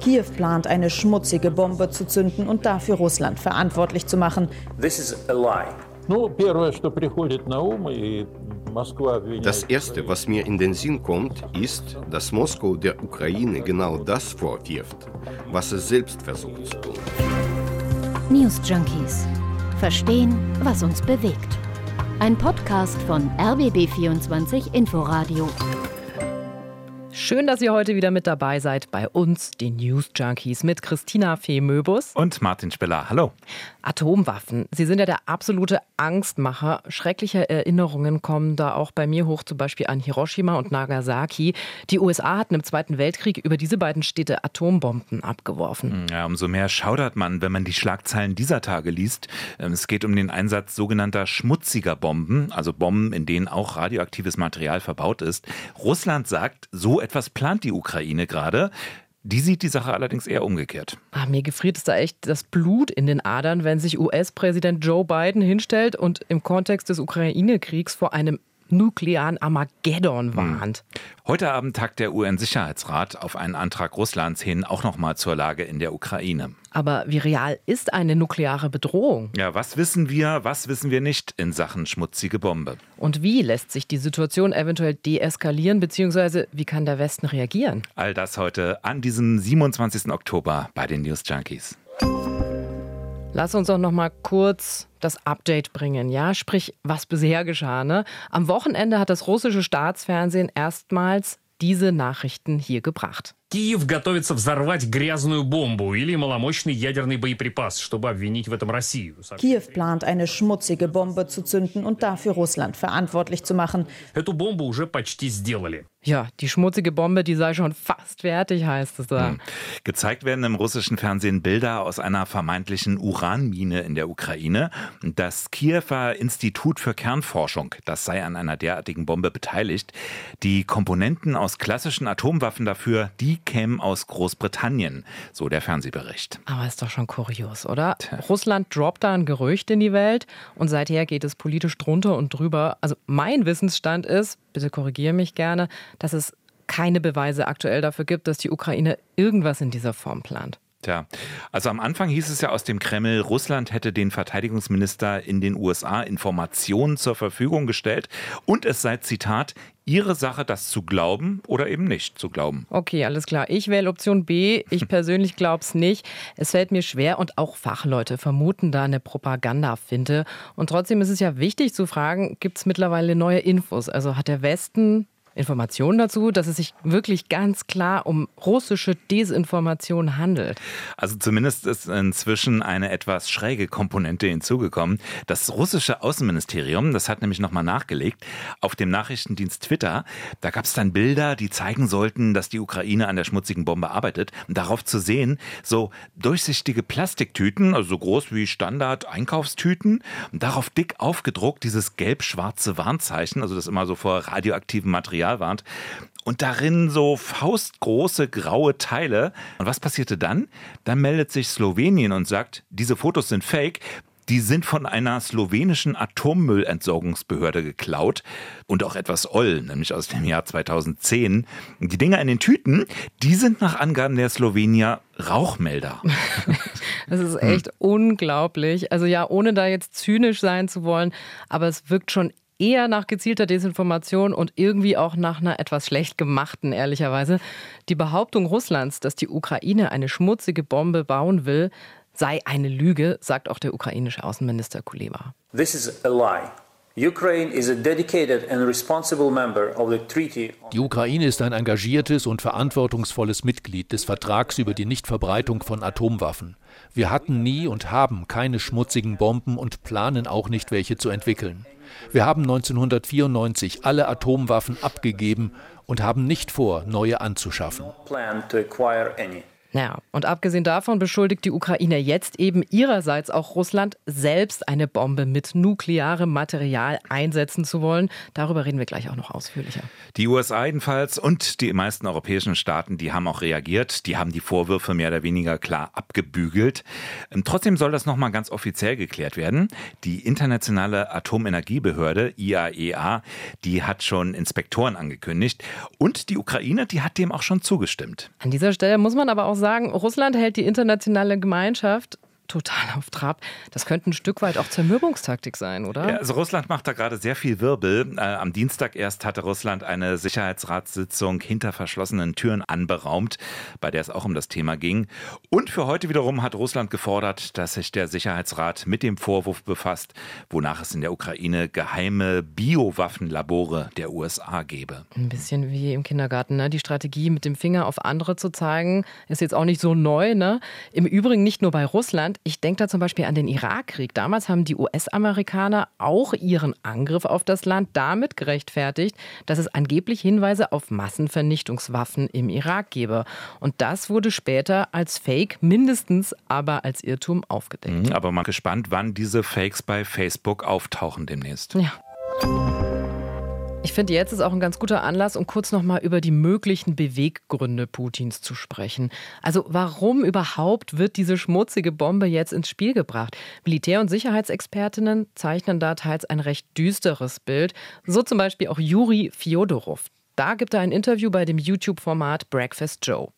Kiew plant, eine schmutzige Bombe zu zünden und dafür Russland verantwortlich zu machen. This is a lie. Das Erste, was mir in den Sinn kommt, ist, dass Moskau der Ukraine genau das vorwirft, was es selbst versucht zu tun. News Junkies. Verstehen, was uns bewegt. Ein Podcast von RBB24 Inforadio. Schön, dass ihr heute wieder mit dabei seid bei uns, den News Junkies, mit Christina Fee-Möbus und Martin Spiller. Hallo. Atomwaffen, sie sind ja der absolute Angstmacher. Schreckliche Erinnerungen kommen da auch bei mir hoch, zum Beispiel an Hiroshima und Nagasaki. Die USA hatten im Zweiten Weltkrieg über diese beiden Städte Atombomben abgeworfen. Ja, umso mehr schaudert man, wenn man die Schlagzeilen dieser Tage liest. Ähm, es geht um den Einsatz sogenannter schmutziger Bomben, also Bomben, in denen auch radioaktives Material verbaut ist. Russland sagt, so etwas plant die Ukraine gerade. Die sieht die Sache allerdings eher umgekehrt. Ah, mir gefriert es da echt das Blut in den Adern, wenn sich US-Präsident Joe Biden hinstellt und im Kontext des Ukraine-Kriegs vor einem nuklearen Armageddon hm. warnt. Heute Abend tagt der UN-Sicherheitsrat auf einen Antrag Russlands hin auch nochmal zur Lage in der Ukraine. Aber wie real ist eine nukleare Bedrohung? Ja, was wissen wir, was wissen wir nicht in Sachen schmutzige Bombe? Und wie lässt sich die Situation eventuell deeskalieren, beziehungsweise wie kann der Westen reagieren? All das heute an diesem 27. Oktober bei den News Junkies. Lass uns doch noch mal kurz das Update bringen, ja? Sprich, was bisher geschah. Ne? Am Wochenende hat das russische Staatsfernsehen erstmals diese Nachrichten hier gebracht. Киев готовится взорвать грязную бомбу или маломощный ядерный боеприпас, чтобы обвинить в этом Россию. Kiew plant, eine schmutzige Bombe zu zünden und dafür Russland verantwortlich zu machen. Эту бомбу уже почти сделали. Ja, die schmutzige Bombe, die sei schon fast fertig, heißt es da. Hm. Gezeigt werden im russischen Fernsehen Bilder aus einer vermeintlichen Uranmine in der Ukraine. Das Kiewer Institut für Kernforschung, das sei an einer derartigen Bombe beteiligt. Die Komponenten aus klassischen Atomwaffen dafür, die kämen aus Großbritannien, so der Fernsehbericht. Aber ist doch schon kurios, oder? Tja. Russland droppt da ein Gerücht in die Welt und seither geht es politisch drunter und drüber. Also mein Wissensstand ist, bitte korrigiere mich gerne, dass es keine Beweise aktuell dafür gibt, dass die Ukraine irgendwas in dieser Form plant. Tja, also am Anfang hieß es ja aus dem Kreml, Russland hätte den Verteidigungsminister in den USA Informationen zur Verfügung gestellt und es sei, Zitat, ihre Sache, das zu glauben oder eben nicht zu glauben. Okay, alles klar. Ich wähle Option B. Ich persönlich glaube es nicht. Es fällt mir schwer und auch Fachleute vermuten da eine Propagandafinte. Und trotzdem ist es ja wichtig zu fragen, gibt es mittlerweile neue Infos? Also hat der Westen Informationen dazu, dass es sich wirklich ganz klar um russische Desinformation handelt. Also zumindest ist inzwischen eine etwas schräge Komponente hinzugekommen. Das russische Außenministerium, das hat nämlich nochmal nachgelegt, auf dem Nachrichtendienst Twitter, da gab es dann Bilder, die zeigen sollten, dass die Ukraine an der schmutzigen Bombe arbeitet. Und darauf zu sehen, so durchsichtige Plastiktüten, also so groß wie Standard-Einkaufstüten, darauf dick aufgedruckt dieses gelb-schwarze Warnzeichen, also das immer so vor radioaktivem Material Material warnt. Und darin so faustgroße graue Teile. Und was passierte dann? Dann meldet sich Slowenien und sagt, diese Fotos sind fake. Die sind von einer slowenischen Atommüllentsorgungsbehörde geklaut und auch etwas oll, nämlich aus dem Jahr 2010. Die Dinger in den Tüten, die sind nach Angaben der Slowenier Rauchmelder. Das ist echt hm. unglaublich. Also ja, ohne da jetzt zynisch sein zu wollen, aber es wirkt schon eher nach gezielter Desinformation und irgendwie auch nach einer etwas schlecht gemachten, ehrlicherweise. Die Behauptung Russlands, dass die Ukraine eine schmutzige Bombe bauen will, sei eine Lüge, sagt auch der ukrainische Außenminister Kuleba. This is a lie. Die Ukraine ist ein engagiertes und verantwortungsvolles Mitglied des Vertrags über die Nichtverbreitung von Atomwaffen. Wir hatten nie und haben keine schmutzigen Bomben und planen auch nicht welche zu entwickeln. Wir haben 1994 alle Atomwaffen abgegeben und haben nicht vor, neue anzuschaffen. Ja, und abgesehen davon beschuldigt die Ukraine jetzt eben ihrerseits auch Russland, selbst eine Bombe mit nuklearem Material einsetzen zu wollen. Darüber reden wir gleich auch noch ausführlicher. Die USA jedenfalls und die meisten europäischen Staaten, die haben auch reagiert. Die haben die Vorwürfe mehr oder weniger klar abgebügelt. Ähm, trotzdem soll das nochmal ganz offiziell geklärt werden. Die internationale Atomenergiebehörde IAEA, e die hat schon Inspektoren angekündigt. Und die Ukraine, die hat dem auch schon zugestimmt. An dieser Stelle muss man aber auch sagen, Russland hält die internationale Gemeinschaft total auf Trab. Das könnte ein Stück weit auch Zermürbungstaktik sein, oder? Ja, also Russland macht da gerade sehr viel Wirbel. Äh, am Dienstag erst hatte Russland eine Sicherheitsratssitzung hinter verschlossenen Türen anberaumt, bei der es auch um das Thema ging. Und für heute wiederum hat Russland gefordert, dass sich der Sicherheitsrat mit dem Vorwurf befasst, wonach es in der Ukraine geheime Biowaffenlabore der USA gebe. Ein bisschen wie im Kindergarten, ne? Die Strategie, mit dem Finger auf andere zu zeigen, ist jetzt auch nicht so neu, ne? Im Übrigen nicht nur bei Russland. Ich denke da zum Beispiel an den Irakkrieg. Damals haben die US-Amerikaner auch ihren Angriff auf das Land damit gerechtfertigt, dass es angeblich Hinweise auf Massenvernichtungswaffen im Irak gebe. Und das wurde später als Fake, mindestens aber als Irrtum aufgedeckt. Mhm, aber mal gespannt, wann diese Fakes bei Facebook auftauchen demnächst. Ja. Ich finde, jetzt ist auch ein ganz guter Anlass, um kurz nochmal über die möglichen Beweggründe Putins zu sprechen. Also warum überhaupt wird diese schmutzige Bombe jetzt ins Spiel gebracht? Militär- und Sicherheitsexpertinnen zeichnen da teils ein recht düsteres Bild. So zum Beispiel auch Juri Fjodorow. Da gibt er ein Interview bei dem YouTube-Format Breakfast Joe.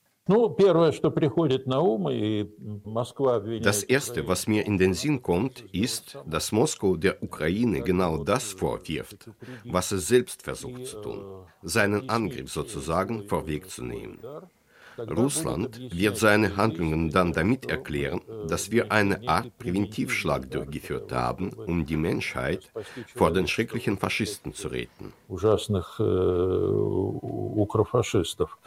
Das Erste, was mir in den Sinn kommt, ist, dass Moskau der Ukraine genau das vorwirft, was es selbst versucht zu tun, seinen Angriff sozusagen vorwegzunehmen. Russland wird seine Handlungen dann damit erklären, dass wir eine Art Präventivschlag durchgeführt haben, um die Menschheit vor den schrecklichen Faschisten zu retten.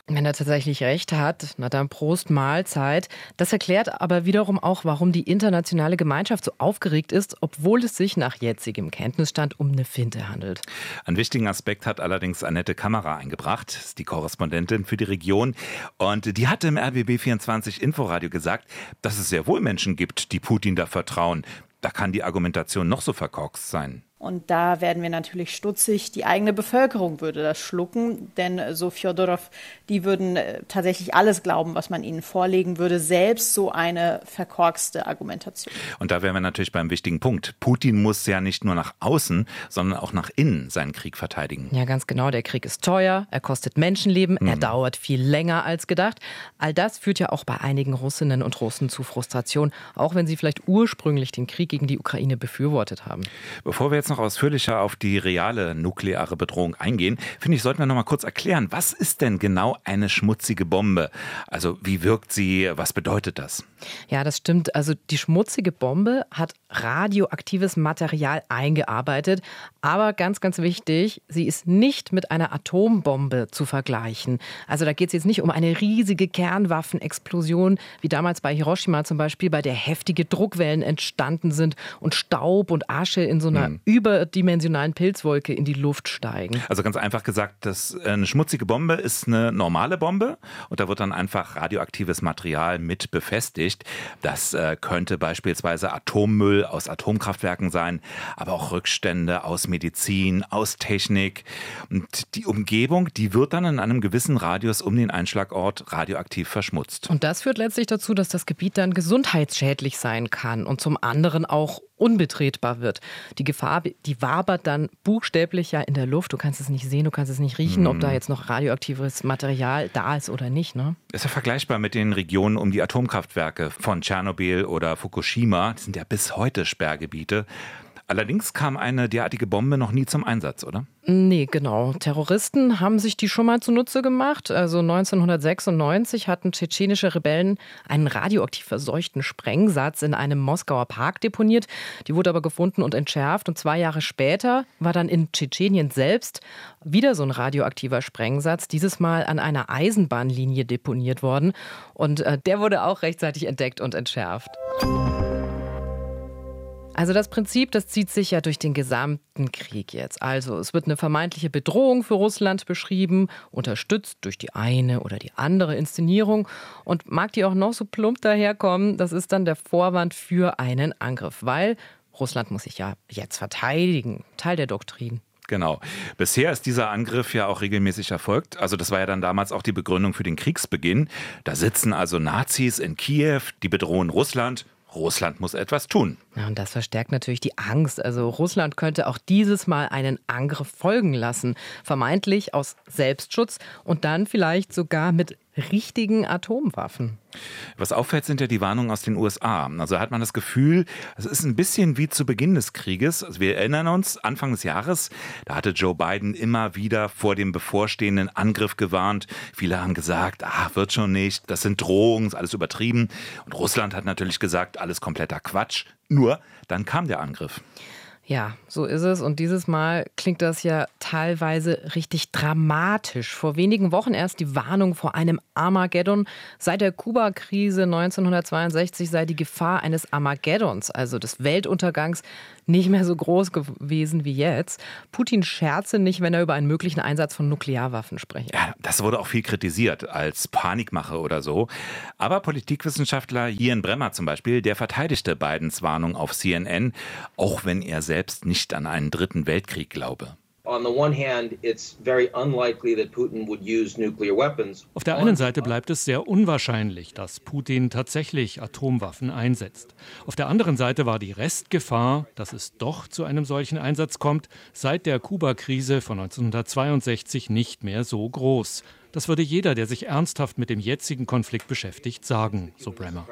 Wenn er tatsächlich recht hat, na dann Prost Mahlzeit. Das erklärt aber wiederum auch, warum die internationale Gemeinschaft so aufgeregt ist, obwohl es sich nach jetzigem Kenntnisstand um eine Finte handelt. Einen wichtigen Aspekt hat allerdings Annette Kamera eingebracht, ist die Korrespondentin für die Region. Und und die hatte im RBB24 Inforadio gesagt, dass es sehr wohl Menschen gibt, die Putin da vertrauen. Da kann die Argumentation noch so verkorkst sein. Und da werden wir natürlich stutzig. Die eigene Bevölkerung würde das schlucken, denn so Fjodorow, die würden äh, tatsächlich alles glauben, was man ihnen vorlegen würde, selbst so eine verkorkste Argumentation. Und da wären wir natürlich beim wichtigen Punkt. Putin muss ja nicht nur nach außen, sondern auch nach innen seinen Krieg verteidigen. Ja, ganz genau. Der Krieg ist teuer, er kostet Menschenleben, mhm. er dauert viel länger als gedacht. All das führt ja auch bei einigen Russinnen und Russen zu Frustration, auch wenn sie vielleicht ursprünglich den Krieg gegen die Ukraine befürwortet haben. Bevor wir jetzt noch ausführlicher auf die reale nukleare Bedrohung eingehen, finde ich, sollten wir noch mal kurz erklären, was ist denn genau eine schmutzige Bombe? Also wie wirkt sie? Was bedeutet das? Ja, das stimmt. Also die schmutzige Bombe hat radioaktives Material eingearbeitet, aber ganz, ganz wichtig, sie ist nicht mit einer Atombombe zu vergleichen. Also da geht es jetzt nicht um eine riesige Kernwaffenexplosion, wie damals bei Hiroshima zum Beispiel, bei der heftige Druckwellen entstanden sind und Staub und Asche in so einer hm überdimensionalen Pilzwolke in die Luft steigen. Also ganz einfach gesagt, das, eine schmutzige Bombe ist eine normale Bombe und da wird dann einfach radioaktives Material mit befestigt. Das äh, könnte beispielsweise Atommüll aus Atomkraftwerken sein, aber auch Rückstände aus Medizin, aus Technik. Und die Umgebung, die wird dann in einem gewissen Radius um den Einschlagort radioaktiv verschmutzt. Und das führt letztlich dazu, dass das Gebiet dann gesundheitsschädlich sein kann und zum anderen auch unbetretbar wird. Die Gefahr, die wabert dann buchstäblich ja in der Luft. Du kannst es nicht sehen, du kannst es nicht riechen, ob da mhm. jetzt noch radioaktives Material da ist oder nicht. Ne? Ist ja vergleichbar mit den Regionen um die Atomkraftwerke von Tschernobyl oder Fukushima. Die sind ja bis heute Sperrgebiete. Allerdings kam eine derartige Bombe noch nie zum Einsatz, oder? Nee, genau. Terroristen haben sich die schon mal zunutze gemacht. Also 1996 hatten tschetschenische Rebellen einen radioaktiv verseuchten Sprengsatz in einem Moskauer Park deponiert. Die wurde aber gefunden und entschärft. Und zwei Jahre später war dann in Tschetschenien selbst wieder so ein radioaktiver Sprengsatz, dieses Mal an einer Eisenbahnlinie deponiert worden. Und äh, der wurde auch rechtzeitig entdeckt und entschärft. Also das Prinzip, das zieht sich ja durch den gesamten Krieg jetzt. Also es wird eine vermeintliche Bedrohung für Russland beschrieben, unterstützt durch die eine oder die andere Inszenierung. Und mag die auch noch so plump daherkommen, das ist dann der Vorwand für einen Angriff, weil Russland muss sich ja jetzt verteidigen, Teil der Doktrin. Genau. Bisher ist dieser Angriff ja auch regelmäßig erfolgt. Also das war ja dann damals auch die Begründung für den Kriegsbeginn. Da sitzen also Nazis in Kiew, die bedrohen Russland. Russland muss etwas tun. Ja, und das verstärkt natürlich die Angst. Also Russland könnte auch dieses Mal einen Angriff folgen lassen, vermeintlich aus Selbstschutz und dann vielleicht sogar mit richtigen Atomwaffen. Was auffällt, sind ja die Warnungen aus den USA. Also hat man das Gefühl, es ist ein bisschen wie zu Beginn des Krieges. Also wir erinnern uns, Anfang des Jahres, da hatte Joe Biden immer wieder vor dem bevorstehenden Angriff gewarnt. Viele haben gesagt, ach, wird schon nicht, das sind Drohungen, ist alles übertrieben. Und Russland hat natürlich gesagt, alles kompletter Quatsch. Nur, dann kam der Angriff. Ja, so ist es. Und dieses Mal klingt das ja teilweise richtig dramatisch. Vor wenigen Wochen erst die Warnung vor einem Armageddon. Seit der Kuba-Krise 1962 sei die Gefahr eines Armageddons, also des Weltuntergangs, nicht mehr so groß gewesen wie jetzt. Putin scherze nicht, wenn er über einen möglichen Einsatz von Nuklearwaffen spricht. Ja, das wurde auch viel kritisiert als Panikmache oder so. Aber Politikwissenschaftler Ian Bremmer zum Beispiel, der verteidigte Bidens Warnung auf CNN, auch wenn er selbst nicht an einen dritten Weltkrieg glaube. Auf der einen Seite bleibt es sehr unwahrscheinlich, dass Putin tatsächlich Atomwaffen einsetzt. Auf der anderen Seite war die Restgefahr, dass es doch zu einem solchen Einsatz kommt, seit der Kuba-Krise von 1962 nicht mehr so groß. Das würde jeder, der sich ernsthaft mit dem jetzigen Konflikt beschäftigt, sagen, so Bremer.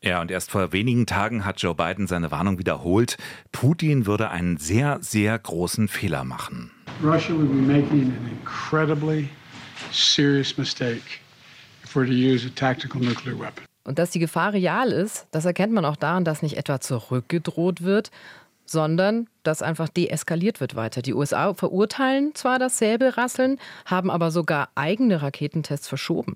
Ja, und erst vor wenigen Tagen hat Joe Biden seine Warnung wiederholt. Putin würde einen sehr, sehr großen Fehler machen. Russia would be making an incredibly serious mistake if we're to use a tactical nuclear weapon. Und dass die Gefahr real ist, das erkennt man auch daran, dass nicht etwa zurückgedroht wird, sondern dass einfach deeskaliert wird weiter. Die USA verurteilen zwar das Säbelrasseln, haben aber sogar eigene Raketentests verschoben.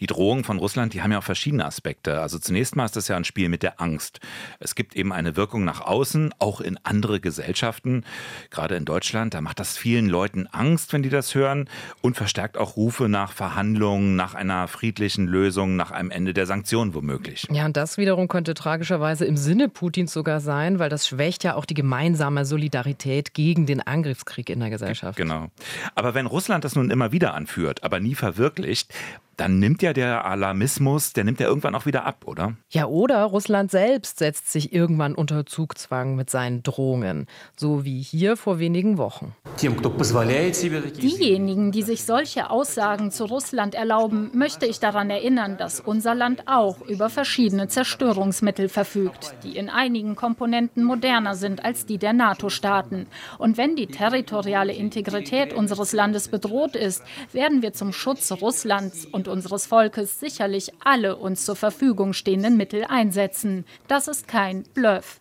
Die Drohungen von Russland, die haben ja auch verschiedene Aspekte. Also zunächst mal ist das ja ein Spiel mit der Angst. Es gibt eben eine Wirkung nach außen, auch in andere Gesellschaften. Gerade in Deutschland, da macht das vielen Leuten Angst, wenn die das hören und verstärkt auch Rufe nach Verhandlungen, nach einer friedlichen Lösung, nach einem Ende der Sanktionen womöglich. Ja, und das wiederum könnte tragischerweise im Sinne Putins sogar sein, weil das schwächt ja auch die gemeinsame Solidarität gegen den Angriffskrieg in der Gesellschaft. Genau. Aber wenn Russland das nun immer wieder anführt, aber nie verwirklicht, dann nimmt ja der Alarmismus, der nimmt ja irgendwann auch wieder ab, oder? Ja, oder Russland selbst setzt sich irgendwann unter Zugzwang mit seinen Drohungen, so wie hier vor wenigen Wochen. Diejenigen, die sich solche Aussagen zu Russland erlauben, möchte ich daran erinnern, dass unser Land auch über verschiedene Zerstörungsmittel verfügt, die in einigen Komponenten moderner sind als die der NATO-Staaten. Und wenn die territoriale Integrität unseres Landes bedroht ist, werden wir zum Schutz Russlands und unseres Volkes sicherlich alle uns zur Verfügung stehenden Mittel einsetzen. Das ist kein Bluff.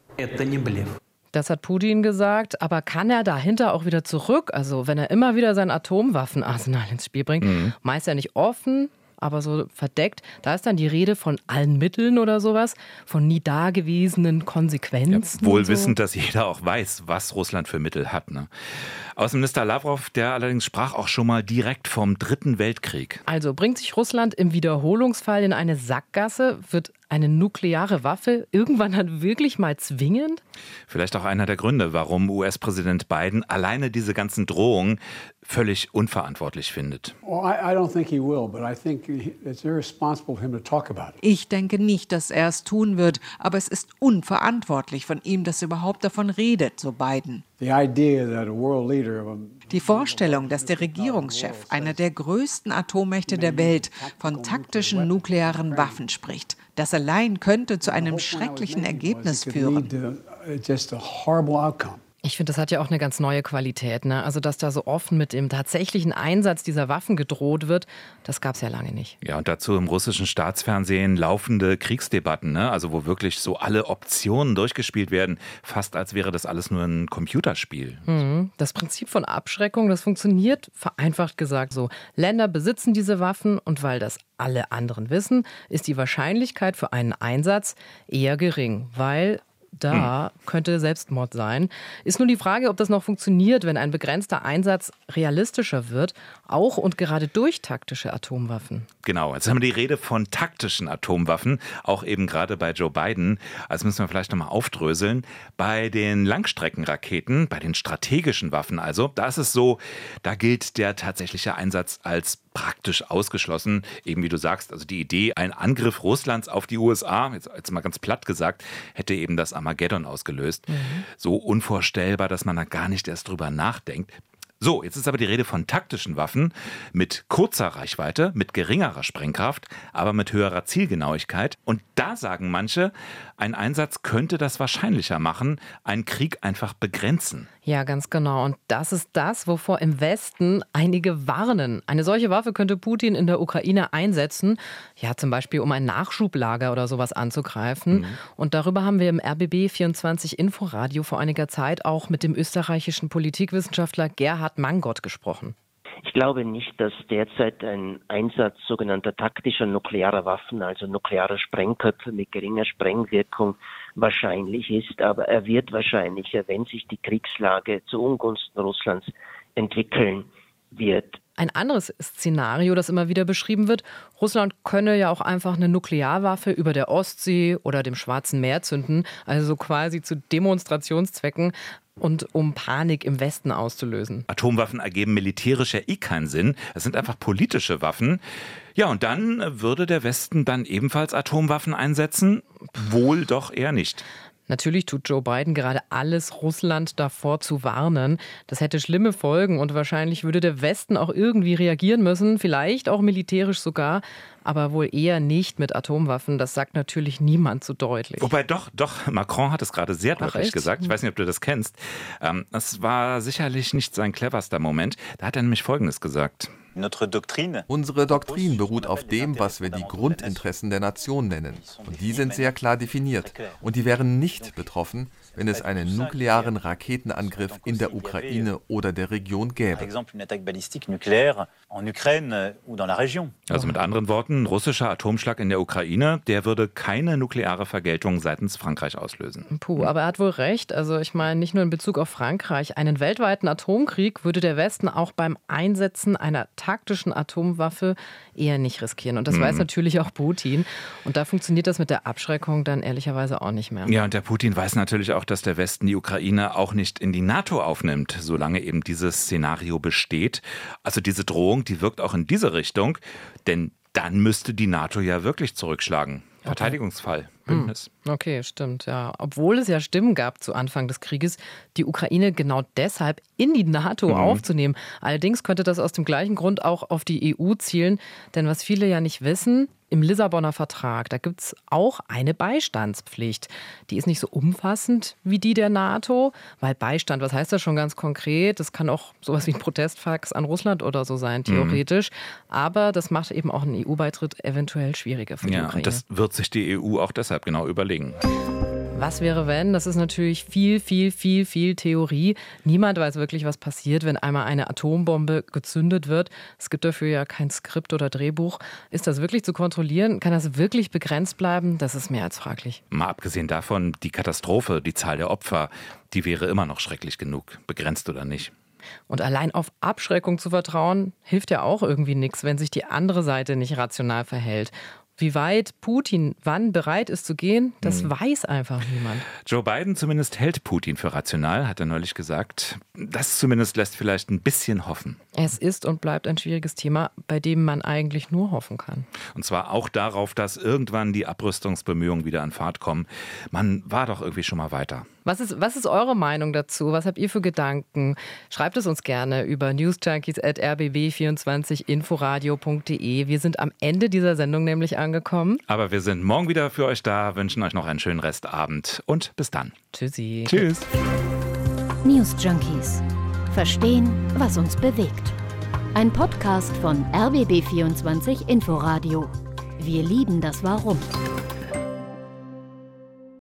Das hat Putin gesagt, aber kann er dahinter auch wieder zurück? Also wenn er immer wieder sein Atomwaffenarsenal ins Spiel bringt, mhm. meist ja nicht offen, aber so verdeckt. Da ist dann die Rede von allen Mitteln oder sowas, von nie dagewesenen Konsequenzen. Ja, wohl so. wissend, dass jeder auch weiß, was Russland für Mittel hat. Ne? Außenminister Lavrov, der allerdings sprach auch schon mal direkt vom Dritten Weltkrieg. Also bringt sich Russland im Wiederholungsfall in eine Sackgasse, wird eine nukleare Waffe irgendwann dann wirklich mal zwingend? Vielleicht auch einer der Gründe, warum US-Präsident Biden alleine diese ganzen Drohungen völlig unverantwortlich findet. Ich denke nicht, dass er es tun wird, aber es ist unverantwortlich von ihm, dass er überhaupt davon redet, so Biden. Die Vorstellung, dass der Regierungschef einer der größten Atommächte der Welt von taktischen nuklearen Waffen spricht, das allein könnte zu einem schrecklichen Ergebnis führen. Ich finde, das hat ja auch eine ganz neue Qualität. Ne? Also, dass da so offen mit dem tatsächlichen Einsatz dieser Waffen gedroht wird, das gab es ja lange nicht. Ja, und dazu im russischen Staatsfernsehen laufende Kriegsdebatten, ne? also wo wirklich so alle Optionen durchgespielt werden, fast als wäre das alles nur ein Computerspiel. Mhm. Das Prinzip von Abschreckung, das funktioniert vereinfacht gesagt so. Länder besitzen diese Waffen und weil das alle anderen wissen, ist die Wahrscheinlichkeit für einen Einsatz eher gering, weil da hm. könnte Selbstmord sein. Ist nur die Frage, ob das noch funktioniert, wenn ein begrenzter Einsatz realistischer wird, auch und gerade durch taktische Atomwaffen. Genau, jetzt haben wir die Rede von taktischen Atomwaffen, auch eben gerade bei Joe Biden. Also müssen wir vielleicht nochmal aufdröseln. Bei den Langstreckenraketen, bei den strategischen Waffen also, da ist es so, da gilt der tatsächliche Einsatz als praktisch ausgeschlossen. Eben wie du sagst, also die Idee, ein Angriff Russlands auf die USA, jetzt, jetzt mal ganz platt gesagt, hätte eben das Armageddon ausgelöst. Mhm. So unvorstellbar, dass man da gar nicht erst drüber nachdenkt. So, jetzt ist aber die Rede von taktischen Waffen mit kurzer Reichweite, mit geringerer Sprengkraft, aber mit höherer Zielgenauigkeit. Und da sagen manche, ein Einsatz könnte das wahrscheinlicher machen, einen Krieg einfach begrenzen. Ja, ganz genau. Und das ist das, wovor im Westen einige warnen. Eine solche Waffe könnte Putin in der Ukraine einsetzen, ja, zum Beispiel um ein Nachschublager oder sowas anzugreifen. Mhm. Und darüber haben wir im RBB 24 Inforadio vor einiger Zeit auch mit dem österreichischen Politikwissenschaftler Gerhard Mangott gesprochen. Ich glaube nicht, dass derzeit ein Einsatz sogenannter taktischer nuklearer Waffen, also nuklearer Sprengköpfe mit geringer Sprengwirkung, wahrscheinlich ist, aber er wird wahrscheinlicher, wenn sich die Kriegslage zu Ungunsten Russlands entwickeln wird. Ein anderes Szenario, das immer wieder beschrieben wird, Russland könne ja auch einfach eine Nuklearwaffe über der Ostsee oder dem Schwarzen Meer zünden, also quasi zu Demonstrationszwecken und um Panik im Westen auszulösen. Atomwaffen ergeben militärisch ja eh keinen Sinn. Es sind einfach politische Waffen. Ja, und dann würde der Westen dann ebenfalls Atomwaffen einsetzen? Wohl doch eher nicht. Natürlich tut Joe Biden gerade alles, Russland davor zu warnen. Das hätte schlimme Folgen und wahrscheinlich würde der Westen auch irgendwie reagieren müssen, vielleicht auch militärisch sogar, aber wohl eher nicht mit Atomwaffen. Das sagt natürlich niemand so deutlich. Wobei doch, doch, Macron hat es gerade sehr deutlich gesagt. Ich weiß nicht, ob du das kennst. Ähm, es war sicherlich nicht sein cleverster Moment. Da hat er nämlich Folgendes gesagt. Unsere Doktrin beruht auf dem, was wir die Grundinteressen der Nation nennen. Und die sind sehr klar definiert. Und die wären nicht betroffen, wenn es einen nuklearen Raketenangriff in der Ukraine oder der Region gäbe. Also mit anderen Worten, russischer Atomschlag in der Ukraine, der würde keine nukleare Vergeltung seitens Frankreich auslösen. Puh, aber er hat wohl recht. Also ich meine, nicht nur in Bezug auf Frankreich, einen weltweiten Atomkrieg würde der Westen auch beim Einsetzen einer taktischen Atomwaffe eher nicht riskieren. Und das mhm. weiß natürlich auch Putin. Und da funktioniert das mit der Abschreckung dann ehrlicherweise auch nicht mehr. Ja, und der Putin weiß natürlich auch, dass der Westen die Ukraine auch nicht in die NATO aufnimmt, solange eben dieses Szenario besteht. Also diese Drohung, die wirkt auch in diese Richtung, denn dann müsste die NATO ja wirklich zurückschlagen. Verteidigungsfall. Bündnis. Hm, okay, stimmt, ja. Obwohl es ja Stimmen gab zu Anfang des Krieges, die Ukraine genau deshalb in die NATO mhm. aufzunehmen. Allerdings könnte das aus dem gleichen Grund auch auf die EU zielen, denn was viele ja nicht wissen, im Lissabonner Vertrag, da gibt es auch eine Beistandspflicht. Die ist nicht so umfassend wie die der NATO, weil Beistand, was heißt das schon ganz konkret? Das kann auch sowas wie ein Protestfax an Russland oder so sein, theoretisch. Mhm. Aber das macht eben auch einen EU-Beitritt eventuell schwieriger für die ja, Ukraine. Und das wird sich die EU auch deshalb genau überlegen. Was wäre, wenn? Das ist natürlich viel, viel, viel, viel Theorie. Niemand weiß wirklich, was passiert, wenn einmal eine Atombombe gezündet wird. Es gibt dafür ja kein Skript oder Drehbuch. Ist das wirklich zu kontrollieren? Kann das wirklich begrenzt bleiben? Das ist mehr als fraglich. Mal abgesehen davon, die Katastrophe, die Zahl der Opfer, die wäre immer noch schrecklich genug, begrenzt oder nicht. Und allein auf Abschreckung zu vertrauen, hilft ja auch irgendwie nichts, wenn sich die andere Seite nicht rational verhält. Wie weit Putin wann bereit ist zu gehen, das hm. weiß einfach niemand. Joe Biden zumindest hält Putin für rational, hat er neulich gesagt. Das zumindest lässt vielleicht ein bisschen hoffen. Es ist und bleibt ein schwieriges Thema, bei dem man eigentlich nur hoffen kann. Und zwar auch darauf, dass irgendwann die Abrüstungsbemühungen wieder an Fahrt kommen. Man war doch irgendwie schon mal weiter. Was ist, was ist eure Meinung dazu? Was habt ihr für Gedanken? Schreibt es uns gerne über newsjunkies.rbb24inforadio.de. Wir sind am Ende dieser Sendung nämlich angekommen. Aber wir sind morgen wieder für euch da, wünschen euch noch einen schönen Restabend und bis dann. Tschüssi. Tschüss. News Junkies. Verstehen, was uns bewegt. Ein Podcast von RBB24 Inforadio. Wir lieben das Warum.